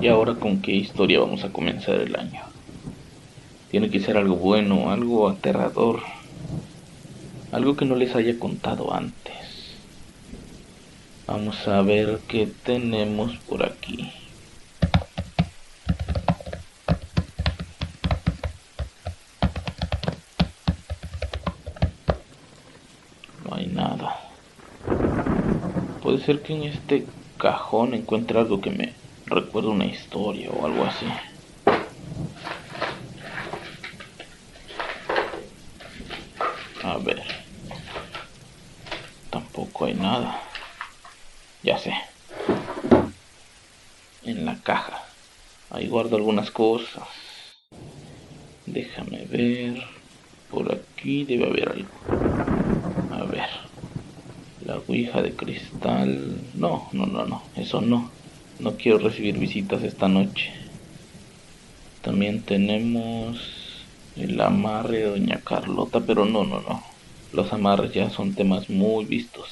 ¿Y ahora con qué historia vamos a comenzar el año? Tiene que ser algo bueno, algo aterrador, algo que no les haya contado antes. Vamos a ver qué tenemos por aquí. No hay nada. Puede ser que en este cajón encuentre algo que me recuerde una historia o algo así. A ver. Tampoco hay nada. Ya sé. En la caja. Ahí guardo algunas cosas. Déjame ver. Por aquí debe haber algo. A ver. La ouija de cristal. No, no, no, no. Eso no. No quiero recibir visitas esta noche. También tenemos el amarre de Doña Carlota, pero no, no, no. Los amarres ya son temas muy vistos.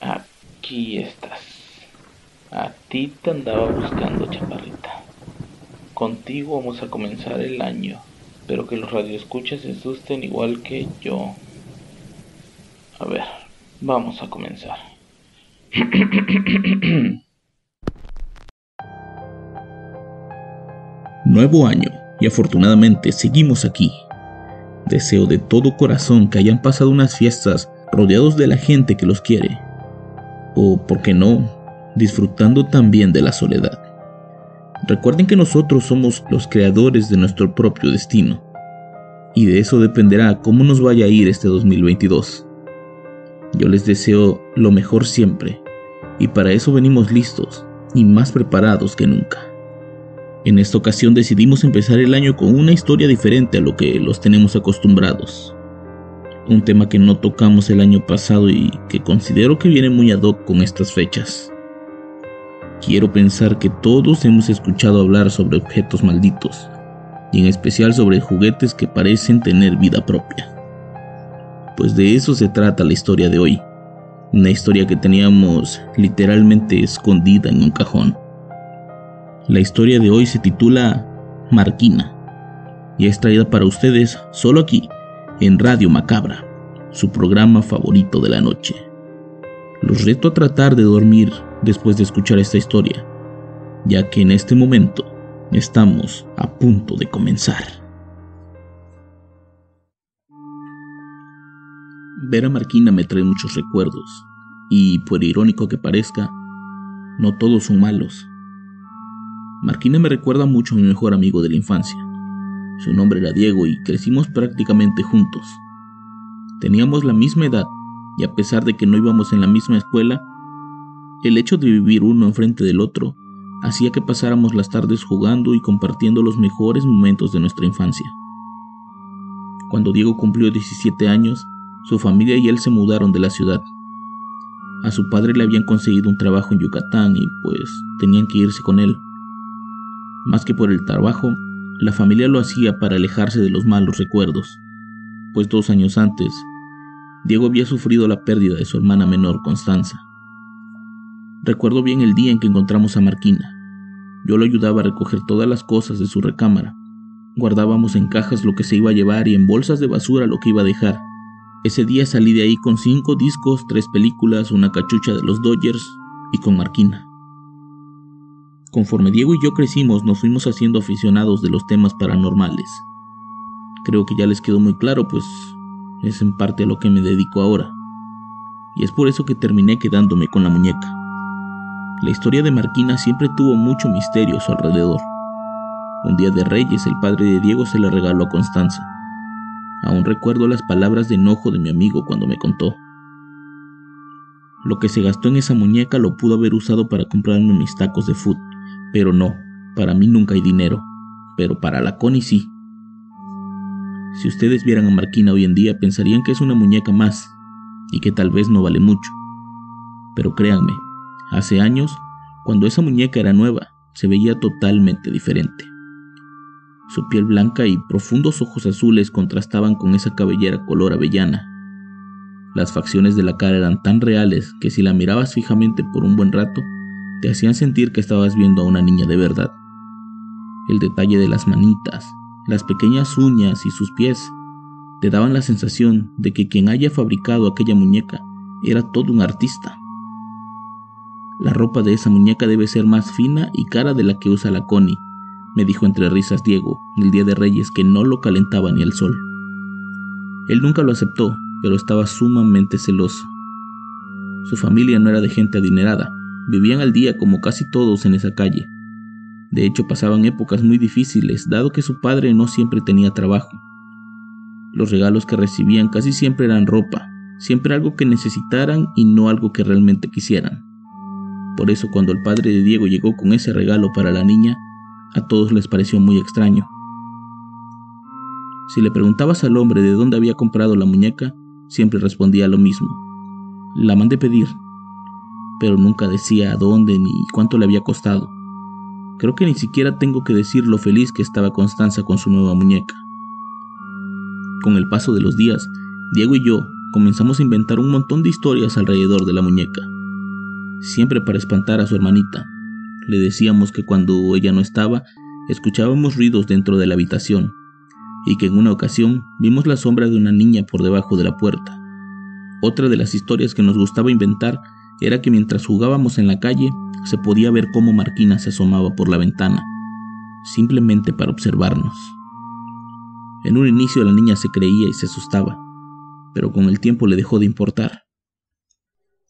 Aquí estás. A ti te andaba buscando, chaparrita. Contigo vamos a comenzar el año. Espero que los radioescuchas se asusten igual que yo. A ver, vamos a comenzar. Nuevo año y afortunadamente seguimos aquí. Deseo de todo corazón que hayan pasado unas fiestas rodeados de la gente que los quiere. O, por qué no, disfrutando también de la soledad. Recuerden que nosotros somos los creadores de nuestro propio destino. Y de eso dependerá cómo nos vaya a ir este 2022. Yo les deseo lo mejor siempre. Y para eso venimos listos y más preparados que nunca. En esta ocasión decidimos empezar el año con una historia diferente a lo que los tenemos acostumbrados. Un tema que no tocamos el año pasado y que considero que viene muy ad hoc con estas fechas. Quiero pensar que todos hemos escuchado hablar sobre objetos malditos, y en especial sobre juguetes que parecen tener vida propia. Pues de eso se trata la historia de hoy, una historia que teníamos literalmente escondida en un cajón. La historia de hoy se titula Marquina y es traída para ustedes solo aquí, en Radio Macabra, su programa favorito de la noche. Los reto a tratar de dormir después de escuchar esta historia, ya que en este momento estamos a punto de comenzar. Ver a Marquina me trae muchos recuerdos, y por irónico que parezca, no todos son malos. Marquina me recuerda mucho a mi mejor amigo de la infancia. Su nombre era Diego y crecimos prácticamente juntos. Teníamos la misma edad y a pesar de que no íbamos en la misma escuela, el hecho de vivir uno enfrente del otro hacía que pasáramos las tardes jugando y compartiendo los mejores momentos de nuestra infancia. Cuando Diego cumplió 17 años, su familia y él se mudaron de la ciudad. A su padre le habían conseguido un trabajo en Yucatán y pues tenían que irse con él. Más que por el trabajo, la familia lo hacía para alejarse de los malos recuerdos, pues dos años antes, Diego había sufrido la pérdida de su hermana menor, Constanza. Recuerdo bien el día en que encontramos a Marquina. Yo lo ayudaba a recoger todas las cosas de su recámara. Guardábamos en cajas lo que se iba a llevar y en bolsas de basura lo que iba a dejar. Ese día salí de ahí con cinco discos, tres películas, una cachucha de los Dodgers y con Marquina. Conforme Diego y yo crecimos, nos fuimos haciendo aficionados de los temas paranormales. Creo que ya les quedó muy claro, pues es en parte a lo que me dedico ahora. Y es por eso que terminé quedándome con la muñeca. La historia de Marquina siempre tuvo mucho misterio a su alrededor. Un día de Reyes, el padre de Diego se la regaló a Constanza. Aún recuerdo las palabras de enojo de mi amigo cuando me contó. Lo que se gastó en esa muñeca lo pudo haber usado para comprarme mis tacos de food, pero no, para mí nunca hay dinero, pero para la Connie sí. Si ustedes vieran a Marquina hoy en día pensarían que es una muñeca más y que tal vez no vale mucho. Pero créanme, hace años, cuando esa muñeca era nueva, se veía totalmente diferente. Su piel blanca y profundos ojos azules contrastaban con esa cabellera color avellana. Las facciones de la cara eran tan reales que si la mirabas fijamente por un buen rato, te hacían sentir que estabas viendo a una niña de verdad. El detalle de las manitas, las pequeñas uñas y sus pies te daban la sensación de que quien haya fabricado aquella muñeca era todo un artista. La ropa de esa muñeca debe ser más fina y cara de la que usa la Connie, me dijo entre risas Diego, el día de Reyes que no lo calentaba ni el sol. Él nunca lo aceptó, pero estaba sumamente celoso. Su familia no era de gente adinerada, vivían al día como casi todos en esa calle. De hecho, pasaban épocas muy difíciles, dado que su padre no siempre tenía trabajo. Los regalos que recibían casi siempre eran ropa, siempre algo que necesitaran y no algo que realmente quisieran. Por eso cuando el padre de Diego llegó con ese regalo para la niña, a todos les pareció muy extraño. Si le preguntabas al hombre de dónde había comprado la muñeca, siempre respondía lo mismo. La mandé pedir, pero nunca decía a dónde ni cuánto le había costado. Creo que ni siquiera tengo que decir lo feliz que estaba Constanza con su nueva muñeca. Con el paso de los días, Diego y yo comenzamos a inventar un montón de historias alrededor de la muñeca, siempre para espantar a su hermanita, le decíamos que cuando ella no estaba, escuchábamos ruidos dentro de la habitación y que en una ocasión vimos la sombra de una niña por debajo de la puerta. Otra de las historias que nos gustaba inventar era que mientras jugábamos en la calle se podía ver cómo Marquina se asomaba por la ventana, simplemente para observarnos. En un inicio la niña se creía y se asustaba, pero con el tiempo le dejó de importar.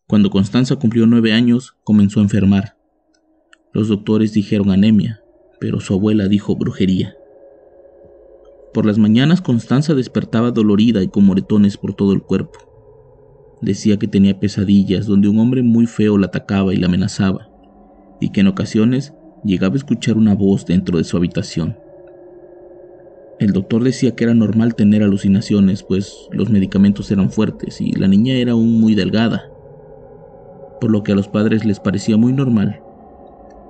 Cuando Constanza cumplió nueve años, comenzó a enfermar los doctores dijeron anemia, pero su abuela dijo brujería. Por las mañanas Constanza despertaba dolorida y con moretones por todo el cuerpo. Decía que tenía pesadillas donde un hombre muy feo la atacaba y la amenazaba, y que en ocasiones llegaba a escuchar una voz dentro de su habitación. El doctor decía que era normal tener alucinaciones, pues los medicamentos eran fuertes y la niña era aún muy delgada, por lo que a los padres les parecía muy normal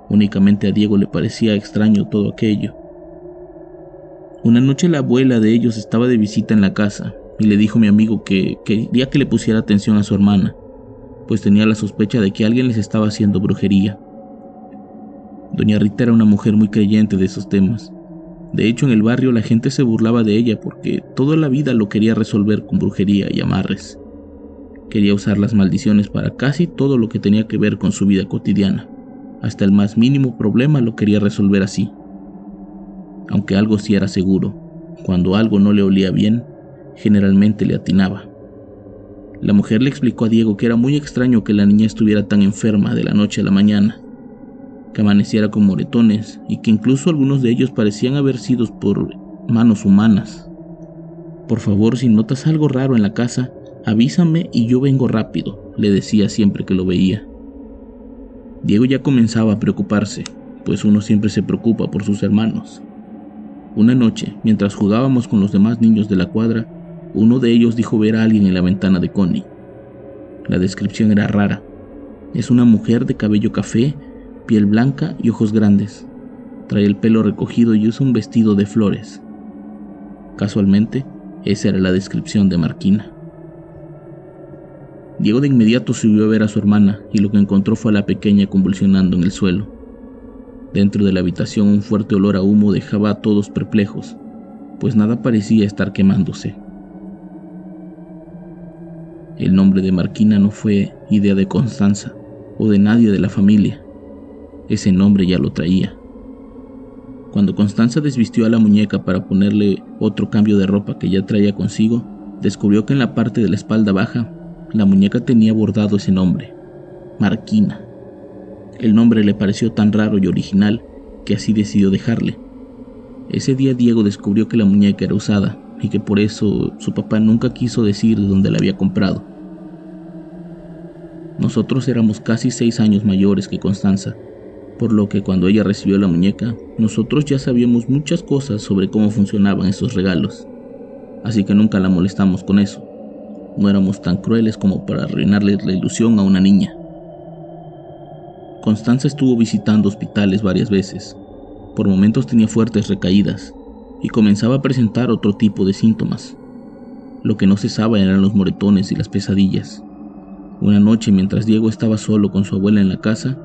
Únicamente a Diego le parecía extraño todo aquello. Una noche la abuela de ellos estaba de visita en la casa y le dijo a mi amigo que quería que le pusiera atención a su hermana, pues tenía la sospecha de que alguien les estaba haciendo brujería. Doña Rita era una mujer muy creyente de esos temas. De hecho, en el barrio la gente se burlaba de ella porque toda la vida lo quería resolver con brujería y amarres. Quería usar las maldiciones para casi todo lo que tenía que ver con su vida cotidiana. Hasta el más mínimo problema lo quería resolver así. Aunque algo sí era seguro, cuando algo no le olía bien, generalmente le atinaba. La mujer le explicó a Diego que era muy extraño que la niña estuviera tan enferma de la noche a la mañana, que amaneciera con moretones y que incluso algunos de ellos parecían haber sido por manos humanas. Por favor, si notas algo raro en la casa, avísame y yo vengo rápido, le decía siempre que lo veía. Diego ya comenzaba a preocuparse, pues uno siempre se preocupa por sus hermanos. Una noche, mientras jugábamos con los demás niños de la cuadra, uno de ellos dijo ver a alguien en la ventana de Connie. La descripción era rara. Es una mujer de cabello café, piel blanca y ojos grandes. Trae el pelo recogido y usa un vestido de flores. Casualmente, esa era la descripción de Marquina. Diego de inmediato subió a ver a su hermana y lo que encontró fue a la pequeña convulsionando en el suelo. Dentro de la habitación un fuerte olor a humo dejaba a todos perplejos, pues nada parecía estar quemándose. El nombre de Marquina no fue idea de Constanza o de nadie de la familia. Ese nombre ya lo traía. Cuando Constanza desvistió a la muñeca para ponerle otro cambio de ropa que ya traía consigo, descubrió que en la parte de la espalda baja la muñeca tenía bordado ese nombre, Marquina. El nombre le pareció tan raro y original que así decidió dejarle. Ese día Diego descubrió que la muñeca era usada y que por eso su papá nunca quiso decir de dónde la había comprado. Nosotros éramos casi seis años mayores que Constanza, por lo que cuando ella recibió la muñeca, nosotros ya sabíamos muchas cosas sobre cómo funcionaban esos regalos, así que nunca la molestamos con eso. No éramos tan crueles como para arruinarle la ilusión a una niña. Constanza estuvo visitando hospitales varias veces. Por momentos tenía fuertes recaídas y comenzaba a presentar otro tipo de síntomas. Lo que no cesaba eran los moretones y las pesadillas. Una noche, mientras Diego estaba solo con su abuela en la casa,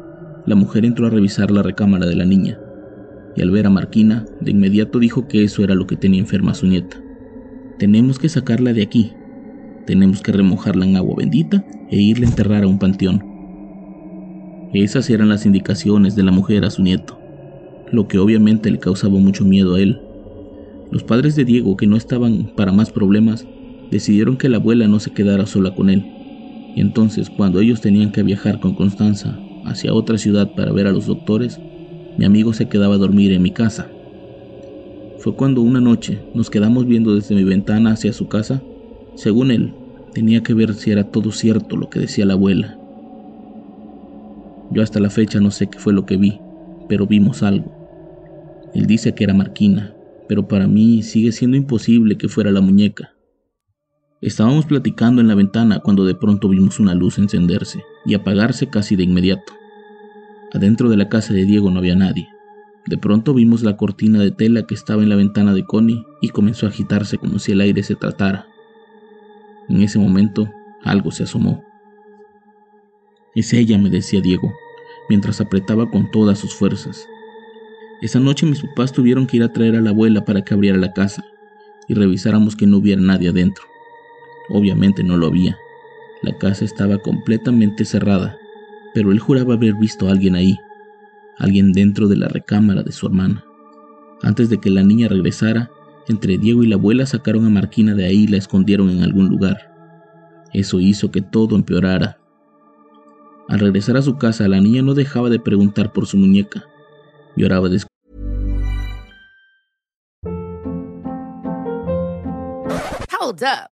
la mujer entró a revisar la recámara de la niña, y al ver a Marquina, de inmediato dijo que eso era lo que tenía enferma su nieta. Tenemos que sacarla de aquí. Tenemos que remojarla en agua bendita e irla a enterrar a un panteón. Esas eran las indicaciones de la mujer a su nieto, lo que obviamente le causaba mucho miedo a él. Los padres de Diego, que no estaban para más problemas, decidieron que la abuela no se quedara sola con él. Y entonces, cuando ellos tenían que viajar con Constanza hacia otra ciudad para ver a los doctores, mi amigo se quedaba a dormir en mi casa. Fue cuando una noche nos quedamos viendo desde mi ventana hacia su casa. Según él, tenía que ver si era todo cierto lo que decía la abuela. Yo hasta la fecha no sé qué fue lo que vi, pero vimos algo. Él dice que era Marquina, pero para mí sigue siendo imposible que fuera la muñeca. Estábamos platicando en la ventana cuando de pronto vimos una luz encenderse y apagarse casi de inmediato. Adentro de la casa de Diego no había nadie. De pronto vimos la cortina de tela que estaba en la ventana de Connie y comenzó a agitarse como si el aire se tratara. En ese momento, algo se asomó. Es ella, me decía Diego, mientras apretaba con todas sus fuerzas. Esa noche mis papás tuvieron que ir a traer a la abuela para que abriera la casa y revisáramos que no hubiera nadie adentro. Obviamente no lo había. La casa estaba completamente cerrada pero él juraba haber visto a alguien ahí, alguien dentro de la recámara de su hermana. Antes de que la niña regresara, entre Diego y la abuela sacaron a Marquina de ahí y la escondieron en algún lugar. Eso hizo que todo empeorara. Al regresar a su casa, la niña no dejaba de preguntar por su muñeca. Lloraba de Hold up.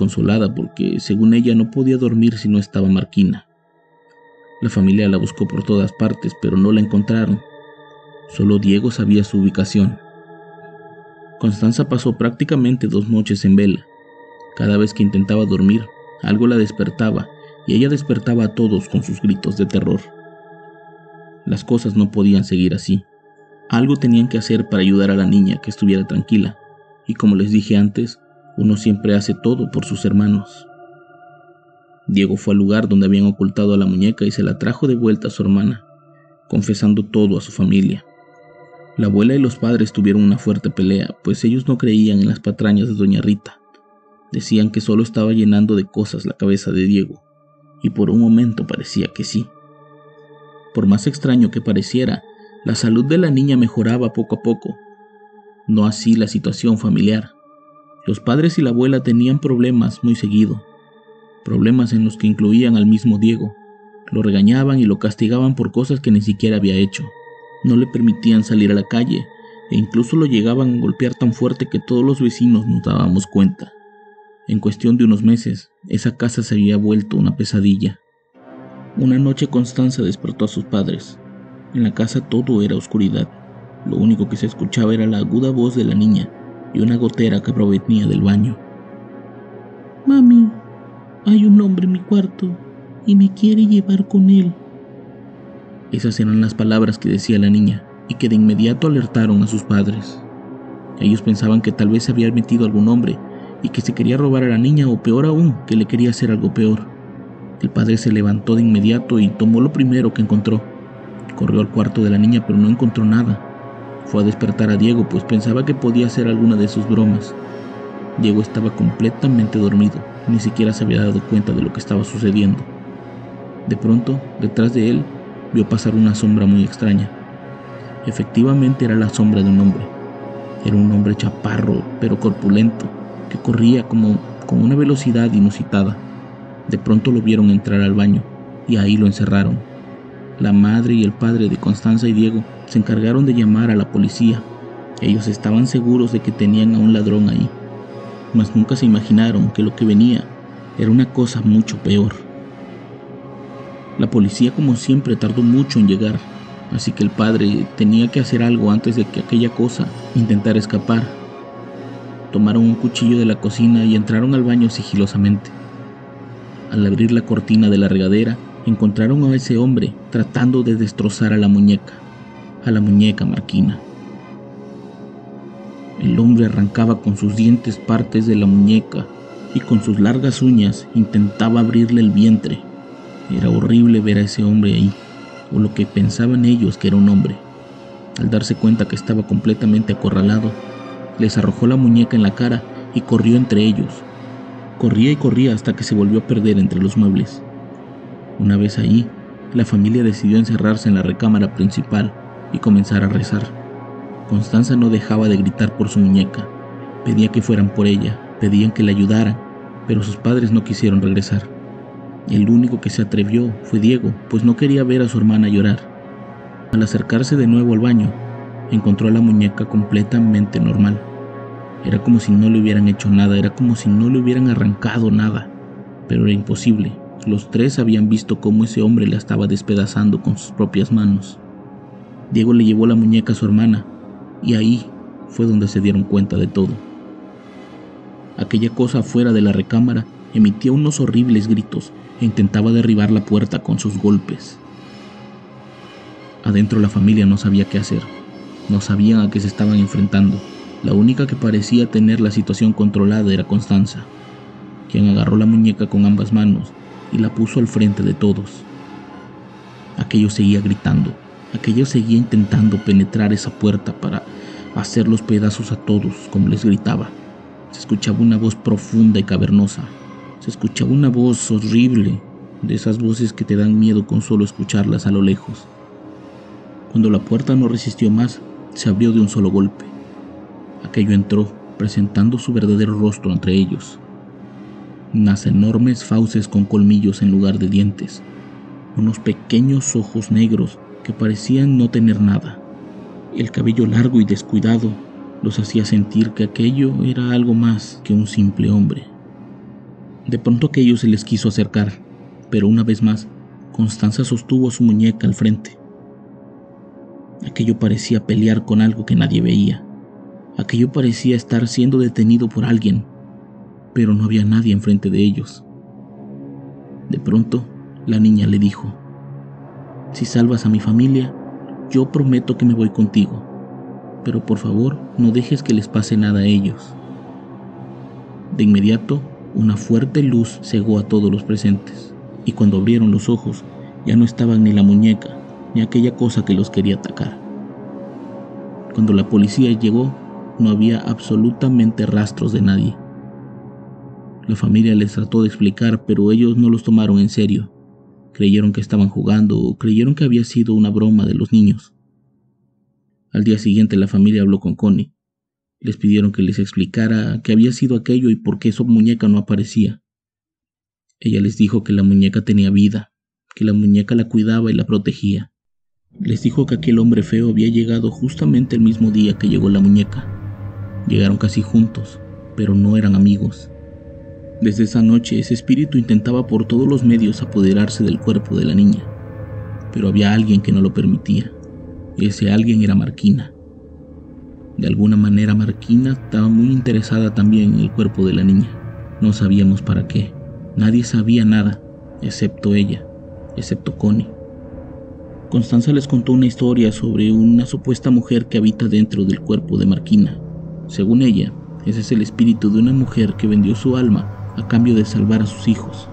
consolada porque, según ella, no podía dormir si no estaba Marquina. La familia la buscó por todas partes, pero no la encontraron. Solo Diego sabía su ubicación. Constanza pasó prácticamente dos noches en vela. Cada vez que intentaba dormir, algo la despertaba y ella despertaba a todos con sus gritos de terror. Las cosas no podían seguir así. Algo tenían que hacer para ayudar a la niña que estuviera tranquila, y como les dije antes, uno siempre hace todo por sus hermanos. Diego fue al lugar donde habían ocultado a la muñeca y se la trajo de vuelta a su hermana, confesando todo a su familia. La abuela y los padres tuvieron una fuerte pelea, pues ellos no creían en las patrañas de doña Rita. Decían que solo estaba llenando de cosas la cabeza de Diego, y por un momento parecía que sí. Por más extraño que pareciera, la salud de la niña mejoraba poco a poco, no así la situación familiar. Los padres y la abuela tenían problemas muy seguido, problemas en los que incluían al mismo Diego. Lo regañaban y lo castigaban por cosas que ni siquiera había hecho. No le permitían salir a la calle e incluso lo llegaban a golpear tan fuerte que todos los vecinos nos dábamos cuenta. En cuestión de unos meses, esa casa se había vuelto una pesadilla. Una noche Constanza despertó a sus padres. En la casa todo era oscuridad. Lo único que se escuchaba era la aguda voz de la niña, y una gotera que provenía del baño. Mami, hay un hombre en mi cuarto y me quiere llevar con él. Esas eran las palabras que decía la niña y que de inmediato alertaron a sus padres. Ellos pensaban que tal vez se había metido algún hombre y que se quería robar a la niña o peor aún, que le quería hacer algo peor. El padre se levantó de inmediato y tomó lo primero que encontró. Corrió al cuarto de la niña pero no encontró nada. Fue a despertar a Diego, pues pensaba que podía hacer alguna de sus bromas. Diego estaba completamente dormido, ni siquiera se había dado cuenta de lo que estaba sucediendo. De pronto, detrás de él, vio pasar una sombra muy extraña. Efectivamente era la sombra de un hombre. Era un hombre chaparro, pero corpulento, que corría como con una velocidad inusitada. De pronto lo vieron entrar al baño y ahí lo encerraron. La madre y el padre de Constanza y Diego se encargaron de llamar a la policía. Ellos estaban seguros de que tenían a un ladrón ahí, mas nunca se imaginaron que lo que venía era una cosa mucho peor. La policía como siempre tardó mucho en llegar, así que el padre tenía que hacer algo antes de que aquella cosa intentara escapar. Tomaron un cuchillo de la cocina y entraron al baño sigilosamente. Al abrir la cortina de la regadera, encontraron a ese hombre tratando de destrozar a la muñeca, a la muñeca Marquina. El hombre arrancaba con sus dientes partes de la muñeca y con sus largas uñas intentaba abrirle el vientre. Era horrible ver a ese hombre ahí, o lo que pensaban ellos que era un hombre. Al darse cuenta que estaba completamente acorralado, les arrojó la muñeca en la cara y corrió entre ellos. Corría y corría hasta que se volvió a perder entre los muebles. Una vez ahí, la familia decidió encerrarse en la recámara principal y comenzar a rezar. Constanza no dejaba de gritar por su muñeca. Pedía que fueran por ella, pedían que la ayudaran, pero sus padres no quisieron regresar. El único que se atrevió fue Diego, pues no quería ver a su hermana llorar. Al acercarse de nuevo al baño, encontró a la muñeca completamente normal. Era como si no le hubieran hecho nada, era como si no le hubieran arrancado nada, pero era imposible. Los tres habían visto cómo ese hombre la estaba despedazando con sus propias manos. Diego le llevó la muñeca a su hermana y ahí fue donde se dieron cuenta de todo. Aquella cosa afuera de la recámara emitía unos horribles gritos e intentaba derribar la puerta con sus golpes. Adentro la familia no sabía qué hacer, no sabían a qué se estaban enfrentando. La única que parecía tener la situación controlada era Constanza, quien agarró la muñeca con ambas manos y la puso al frente de todos. Aquello seguía gritando, aquello seguía intentando penetrar esa puerta para hacer los pedazos a todos, como les gritaba. Se escuchaba una voz profunda y cavernosa. Se escuchaba una voz horrible, de esas voces que te dan miedo con solo escucharlas a lo lejos. Cuando la puerta no resistió más, se abrió de un solo golpe. Aquello entró, presentando su verdadero rostro entre ellos unas enormes fauces con colmillos en lugar de dientes, unos pequeños ojos negros que parecían no tener nada. El cabello largo y descuidado los hacía sentir que aquello era algo más que un simple hombre. De pronto aquello se les quiso acercar, pero una vez más, Constanza sostuvo su muñeca al frente. Aquello parecía pelear con algo que nadie veía. Aquello parecía estar siendo detenido por alguien pero no había nadie enfrente de ellos. De pronto, la niña le dijo, Si salvas a mi familia, yo prometo que me voy contigo, pero por favor no dejes que les pase nada a ellos. De inmediato, una fuerte luz cegó a todos los presentes, y cuando abrieron los ojos, ya no estaban ni la muñeca, ni aquella cosa que los quería atacar. Cuando la policía llegó, no había absolutamente rastros de nadie. La familia les trató de explicar, pero ellos no los tomaron en serio. Creyeron que estaban jugando o creyeron que había sido una broma de los niños. Al día siguiente la familia habló con Connie. Les pidieron que les explicara qué había sido aquello y por qué su muñeca no aparecía. Ella les dijo que la muñeca tenía vida, que la muñeca la cuidaba y la protegía. Les dijo que aquel hombre feo había llegado justamente el mismo día que llegó la muñeca. Llegaron casi juntos, pero no eran amigos. Desde esa noche ese espíritu intentaba por todos los medios apoderarse del cuerpo de la niña, pero había alguien que no lo permitía. Ese alguien era Marquina. De alguna manera Marquina estaba muy interesada también en el cuerpo de la niña. No sabíamos para qué. Nadie sabía nada, excepto ella, excepto Connie. Constanza les contó una historia sobre una supuesta mujer que habita dentro del cuerpo de Marquina. Según ella, ese es el espíritu de una mujer que vendió su alma a cambio de salvar a sus hijos.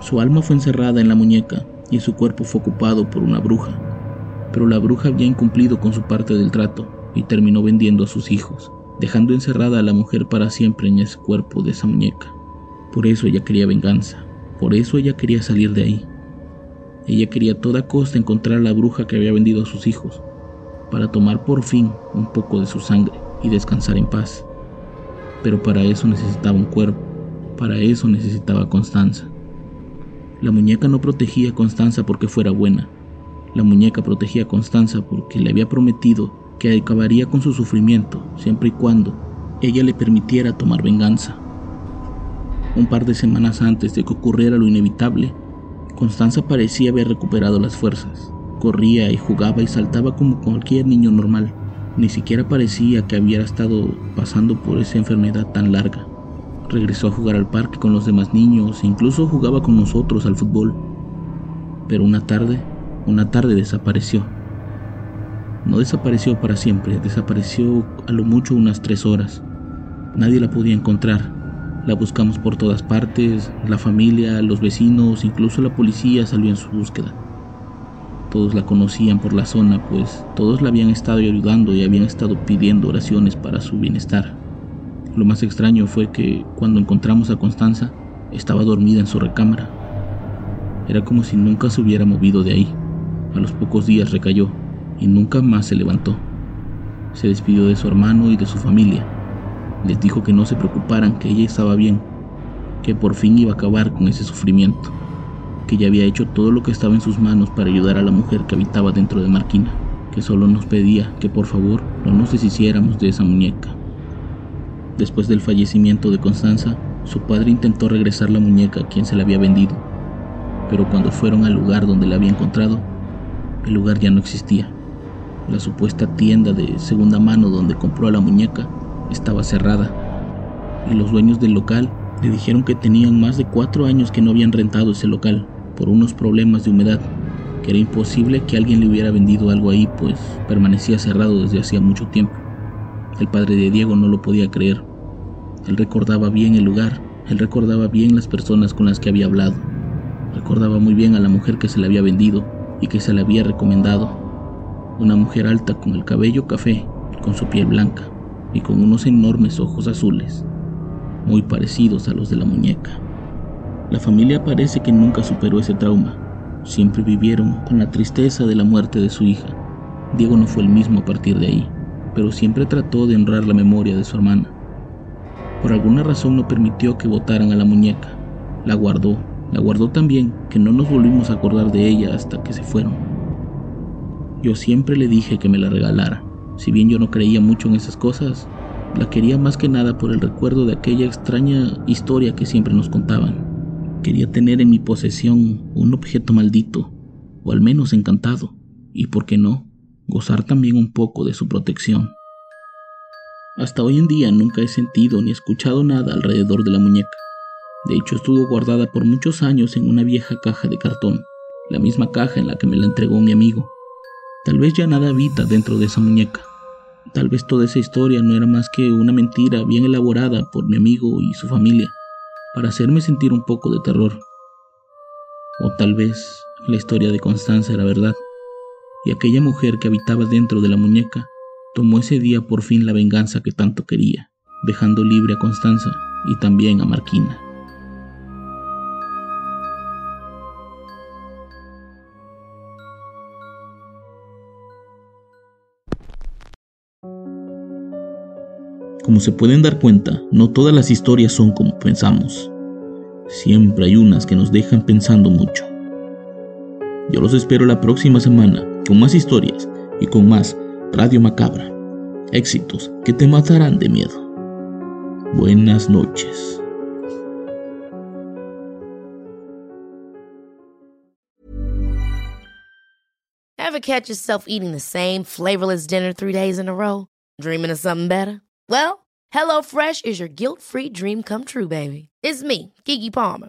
Su alma fue encerrada en la muñeca y su cuerpo fue ocupado por una bruja, pero la bruja había incumplido con su parte del trato y terminó vendiendo a sus hijos, dejando encerrada a la mujer para siempre en ese cuerpo de esa muñeca. Por eso ella quería venganza, por eso ella quería salir de ahí. Ella quería a toda costa encontrar a la bruja que había vendido a sus hijos, para tomar por fin un poco de su sangre y descansar en paz. Pero para eso necesitaba un cuerpo, para eso necesitaba Constanza. La muñeca no protegía a Constanza porque fuera buena, la muñeca protegía a Constanza porque le había prometido que acabaría con su sufrimiento siempre y cuando ella le permitiera tomar venganza. Un par de semanas antes de que ocurriera lo inevitable, Constanza parecía haber recuperado las fuerzas. Corría y jugaba y saltaba como cualquier niño normal. Ni siquiera parecía que hubiera estado pasando por esa enfermedad tan larga. Regresó a jugar al parque con los demás niños e incluso jugaba con nosotros al fútbol. Pero una tarde, una tarde desapareció. No desapareció para siempre, desapareció a lo mucho unas tres horas. Nadie la podía encontrar. La buscamos por todas partes, la familia, los vecinos, incluso la policía salió en su búsqueda. Todos la conocían por la zona, pues todos la habían estado ayudando y habían estado pidiendo oraciones para su bienestar. Lo más extraño fue que cuando encontramos a Constanza, estaba dormida en su recámara. Era como si nunca se hubiera movido de ahí. A los pocos días recayó y nunca más se levantó. Se despidió de su hermano y de su familia. Les dijo que no se preocuparan, que ella estaba bien, que por fin iba a acabar con ese sufrimiento que ya había hecho todo lo que estaba en sus manos para ayudar a la mujer que habitaba dentro de Marquina, que solo nos pedía que por favor no nos deshiciéramos de esa muñeca. Después del fallecimiento de Constanza, su padre intentó regresar la muñeca a quien se la había vendido, pero cuando fueron al lugar donde la había encontrado, el lugar ya no existía. La supuesta tienda de segunda mano donde compró a la muñeca estaba cerrada y los dueños del local le dijeron que tenían más de cuatro años que no habían rentado ese local por unos problemas de humedad, que era imposible que alguien le hubiera vendido algo ahí, pues permanecía cerrado desde hacía mucho tiempo. El padre de Diego no lo podía creer. Él recordaba bien el lugar, él recordaba bien las personas con las que había hablado, recordaba muy bien a la mujer que se le había vendido y que se le había recomendado. Una mujer alta con el cabello café, con su piel blanca y con unos enormes ojos azules muy parecidos a los de la muñeca. La familia parece que nunca superó ese trauma. Siempre vivieron con la tristeza de la muerte de su hija. Diego no fue el mismo a partir de ahí, pero siempre trató de honrar la memoria de su hermana. Por alguna razón no permitió que votaran a la muñeca. La guardó, la guardó tan bien que no nos volvimos a acordar de ella hasta que se fueron. Yo siempre le dije que me la regalara. Si bien yo no creía mucho en esas cosas, la quería más que nada por el recuerdo de aquella extraña historia que siempre nos contaban. Quería tener en mi posesión un objeto maldito, o al menos encantado, y por qué no, gozar también un poco de su protección. Hasta hoy en día nunca he sentido ni escuchado nada alrededor de la muñeca. De hecho, estuvo guardada por muchos años en una vieja caja de cartón, la misma caja en la que me la entregó mi amigo. Tal vez ya nada habita dentro de esa muñeca, Tal vez toda esa historia no era más que una mentira bien elaborada por mi amigo y su familia para hacerme sentir un poco de terror. O tal vez la historia de Constanza era verdad, y aquella mujer que habitaba dentro de la muñeca tomó ese día por fin la venganza que tanto quería, dejando libre a Constanza y también a Marquina. Como se pueden dar cuenta, no todas las historias son como pensamos. Siempre hay unas que nos dejan pensando mucho. Yo los espero la próxima semana con más historias y con más Radio Macabra. Éxitos que te matarán de miedo. Buenas noches. Ever catch yourself eating the same flavorless dinner three days in a row? Dreaming of something better? Well, HelloFresh is your guilt-free dream come true, baby. It's me, Kiki Palmer.